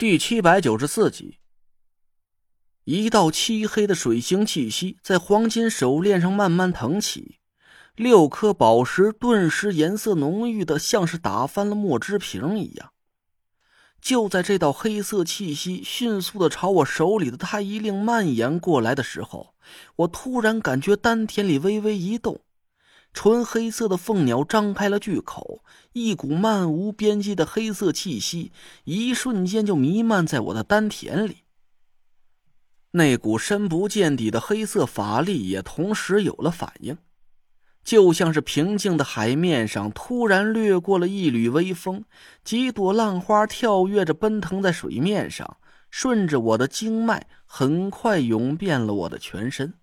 第七百九十四集，一道漆黑的水星气息在黄金手链上慢慢腾起，六颗宝石顿时颜色浓郁的像是打翻了墨汁瓶一样。就在这道黑色气息迅速的朝我手里的太医令蔓延过来的时候，我突然感觉丹田里微微一动。纯黑色的凤鸟张开了巨口，一股漫无边际的黑色气息一瞬间就弥漫在我的丹田里。那股深不见底的黑色法力也同时有了反应，就像是平静的海面上突然掠过了一缕微风，几朵浪花跳跃着奔腾在水面上，顺着我的经脉，很快涌遍了我的全身。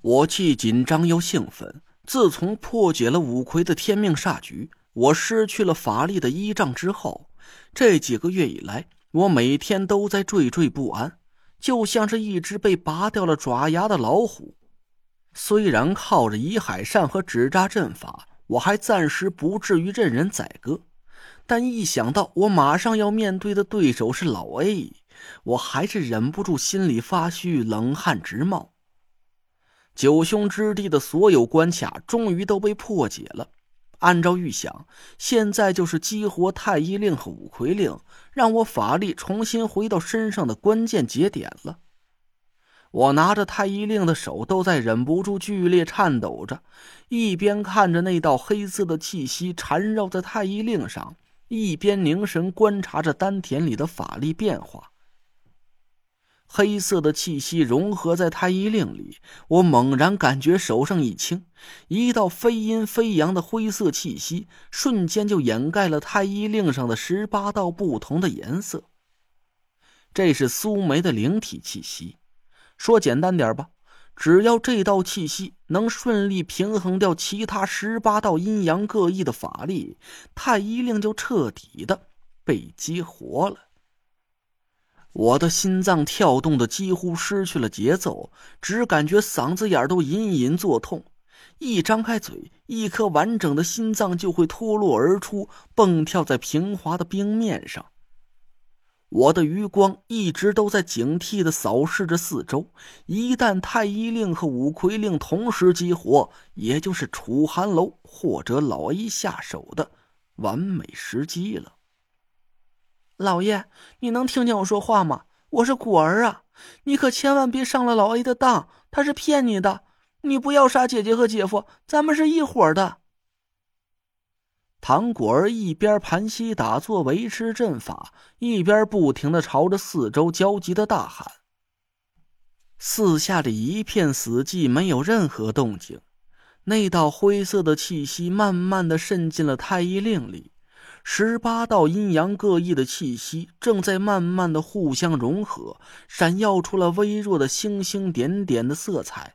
我既紧张又兴奋。自从破解了五魁的天命煞局，我失去了法力的依仗之后，这几个月以来，我每天都在惴惴不安，就像是一只被拔掉了爪牙的老虎。虽然靠着移海扇和纸扎阵法，我还暂时不至于任人宰割，但一想到我马上要面对的对手是老 A，我还是忍不住心里发虚，冷汗直冒。九凶之地的所有关卡终于都被破解了。按照预想，现在就是激活太医令和五魁令，让我法力重新回到身上的关键节点了。我拿着太医令的手都在忍不住剧烈颤抖着，一边看着那道黑色的气息缠绕在太医令上，一边凝神观察着丹田里的法力变化。黑色的气息融合在太医令里，我猛然感觉手上一轻，一道飞阴飞阳的灰色气息瞬间就掩盖了太医令上的十八道不同的颜色。这是苏梅的灵体气息。说简单点吧，只要这道气息能顺利平衡掉其他十八道阴阳各异的法力，太医令就彻底的被激活了。我的心脏跳动的几乎失去了节奏，只感觉嗓子眼都隐隐作痛。一张开嘴，一颗完整的心脏就会脱落而出，蹦跳在平滑的冰面上。我的余光一直都在警惕的扫视着四周，一旦太医令和五魁令同时激活，也就是楚寒楼或者老 A 下手的完美时机了。老爷，你能听见我说话吗？我是果儿啊，你可千万别上了老 A 的当，他是骗你的。你不要杀姐姐和姐夫，咱们是一伙的。唐果儿一边盘膝打坐维持阵法，一边不停的朝着四周焦急的大喊。四下里一片死寂，没有任何动静。那道灰色的气息慢慢的渗进了太医令里。十八道阴阳各异的气息正在慢慢的互相融合，闪耀出了微弱的星星点点的色彩。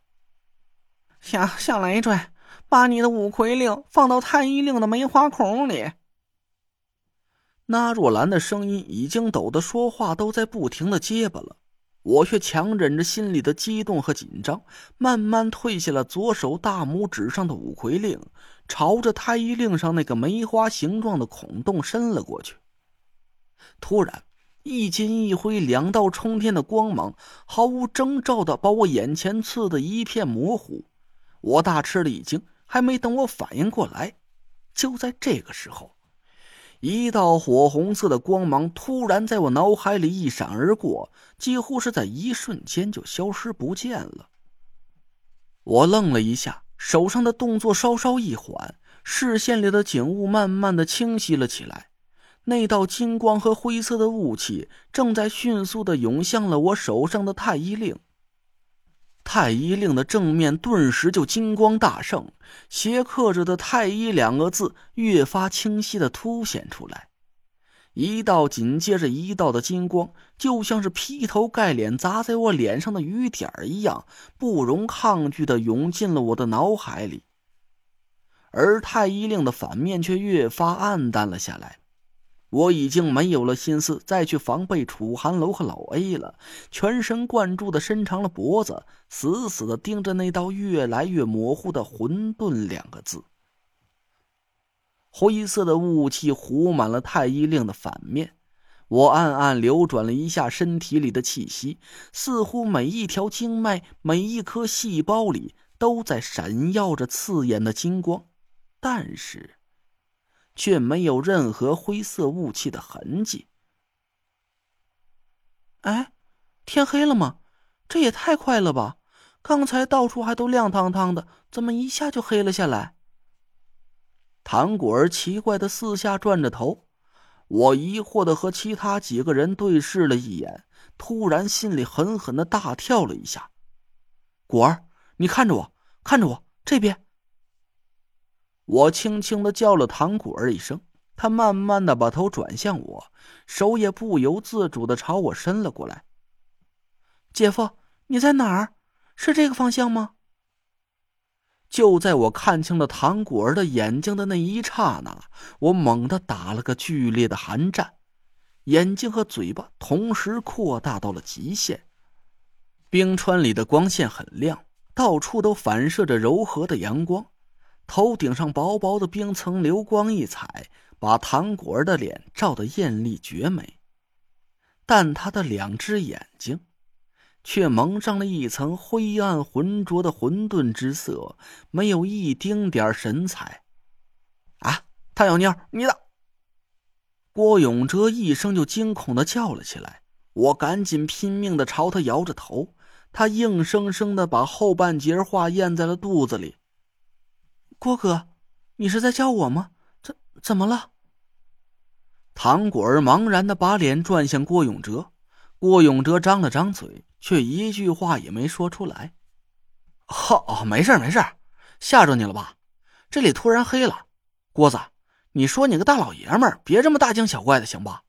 下下来，拽，把你的五魁令放到太医令的梅花孔里。那若兰的声音已经抖得说话都在不停的结巴了。我却强忍着心里的激动和紧张，慢慢退下了左手大拇指上的五魁令，朝着太医令上那个梅花形状的孔洞伸了过去。突然，一金一灰两道冲天的光芒，毫无征兆的把我眼前刺得一片模糊。我大吃了一惊，还没等我反应过来，就在这个时候。一道火红色的光芒突然在我脑海里一闪而过，几乎是在一瞬间就消失不见了。我愣了一下，手上的动作稍稍一缓，视线里的景物慢慢的清晰了起来。那道金光和灰色的雾气正在迅速的涌向了我手上的太医令。太医令的正面顿时就金光大盛，斜刻着的“太医”两个字越发清晰的凸显出来，一道紧接着一道的金光，就像是劈头盖脸砸在我脸上的雨点儿一样，不容抗拒的涌进了我的脑海里。而太医令的反面却越发暗淡了下来。我已经没有了心思再去防备楚寒楼和老 A 了，全神贯注的伸长了脖子，死死的盯着那道越来越模糊的“混沌”两个字。灰色的雾气糊满了太医令的反面，我暗暗流转了一下身体里的气息，似乎每一条经脉、每一颗细胞里都在闪耀着刺眼的金光，但是却没有任何灰色雾气的痕迹。哎，天黑了吗？这也太快了吧！刚才到处还都亮堂堂的，怎么一下就黑了下来？唐果儿奇怪的四下转着头。我疑惑的和其他几个人对视了一眼，突然心里狠狠的大跳了一下。果儿，你看着我，看着我这边。我轻轻的叫了唐果儿一声，他慢慢的把头转向我，手也不由自主的朝我伸了过来。姐夫，你在哪儿？是这个方向吗？就在我看清了唐果儿的眼睛的那一刹那，我猛地打了个剧烈的寒战，眼睛和嘴巴同时扩大到了极限。冰川里的光线很亮，到处都反射着柔和的阳光，头顶上薄薄的冰层流光溢彩，把唐果儿的脸照得艳丽绝美。但他的两只眼睛。却蒙上了一层灰暗浑浊的混沌之色，没有一丁点神采。啊，唐小妞，你的！郭永哲一声就惊恐的叫了起来。我赶紧拼命的朝他摇着头，他硬生生的把后半截话咽在了肚子里。郭哥，你是在叫我吗？怎怎么了？唐果儿茫然的把脸转向郭永哲，郭永哲张了张嘴。却一句话也没说出来。哦，没事没事，吓着你了吧？这里突然黑了。郭子，你说你个大老爷们儿，别这么大惊小怪的，行吧？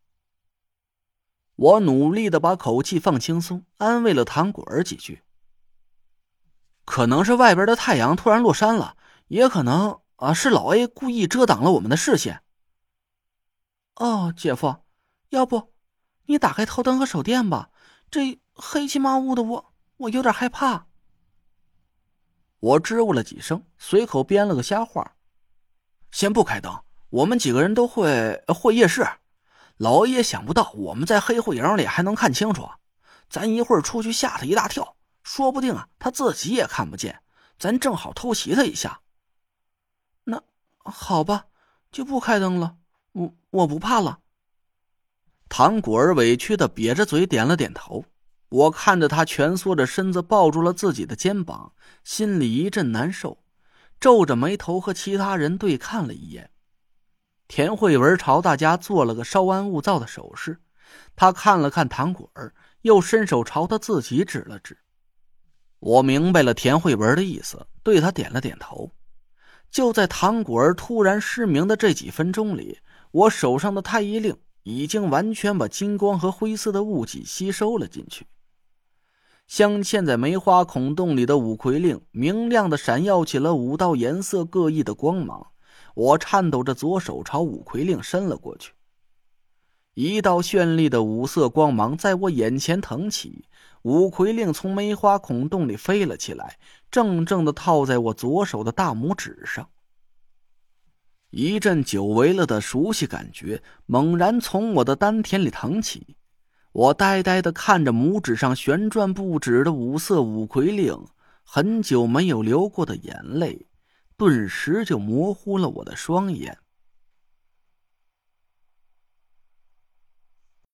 我努力的把口气放轻松，安慰了唐果儿几句。可能是外边的太阳突然落山了，也可能啊是老 A 故意遮挡了我们的视线。哦，姐夫，要不你打开头灯和手电吧？这。黑漆麻乌的，我我有点害怕。我支吾了几声，随口编了个瞎话：“先不开灯，我们几个人都会会夜视。老爷想不到我们在黑户营里还能看清楚，咱一会儿出去吓他一大跳，说不定啊他自己也看不见，咱正好偷袭他一下。好吧，就不开灯了。我我不怕了。”唐果儿委屈的瘪着嘴点了点头。我看着他蜷缩着身子抱住了自己的肩膀，心里一阵难受，皱着眉头和其他人对看了一眼。田慧文朝大家做了个稍安勿躁的手势，他看了看唐果儿，又伸手朝他自己指了指。我明白了田慧文的意思，对他点了点头。就在唐果儿突然失明的这几分钟里，我手上的太医令已经完全把金光和灰色的雾气吸收了进去。镶嵌在梅花孔洞里的五魁令明亮的闪耀起了五道颜色各异的光芒。我颤抖着左手朝五魁令伸了过去，一道绚丽的五色光芒在我眼前腾起，五魁令从梅花孔洞里飞了起来，正正的套在我左手的大拇指上。一阵久违了的熟悉感觉猛然从我的丹田里腾起。我呆呆的看着拇指上旋转不止的五色五魁令，很久没有流过的眼泪，顿时就模糊了我的双眼。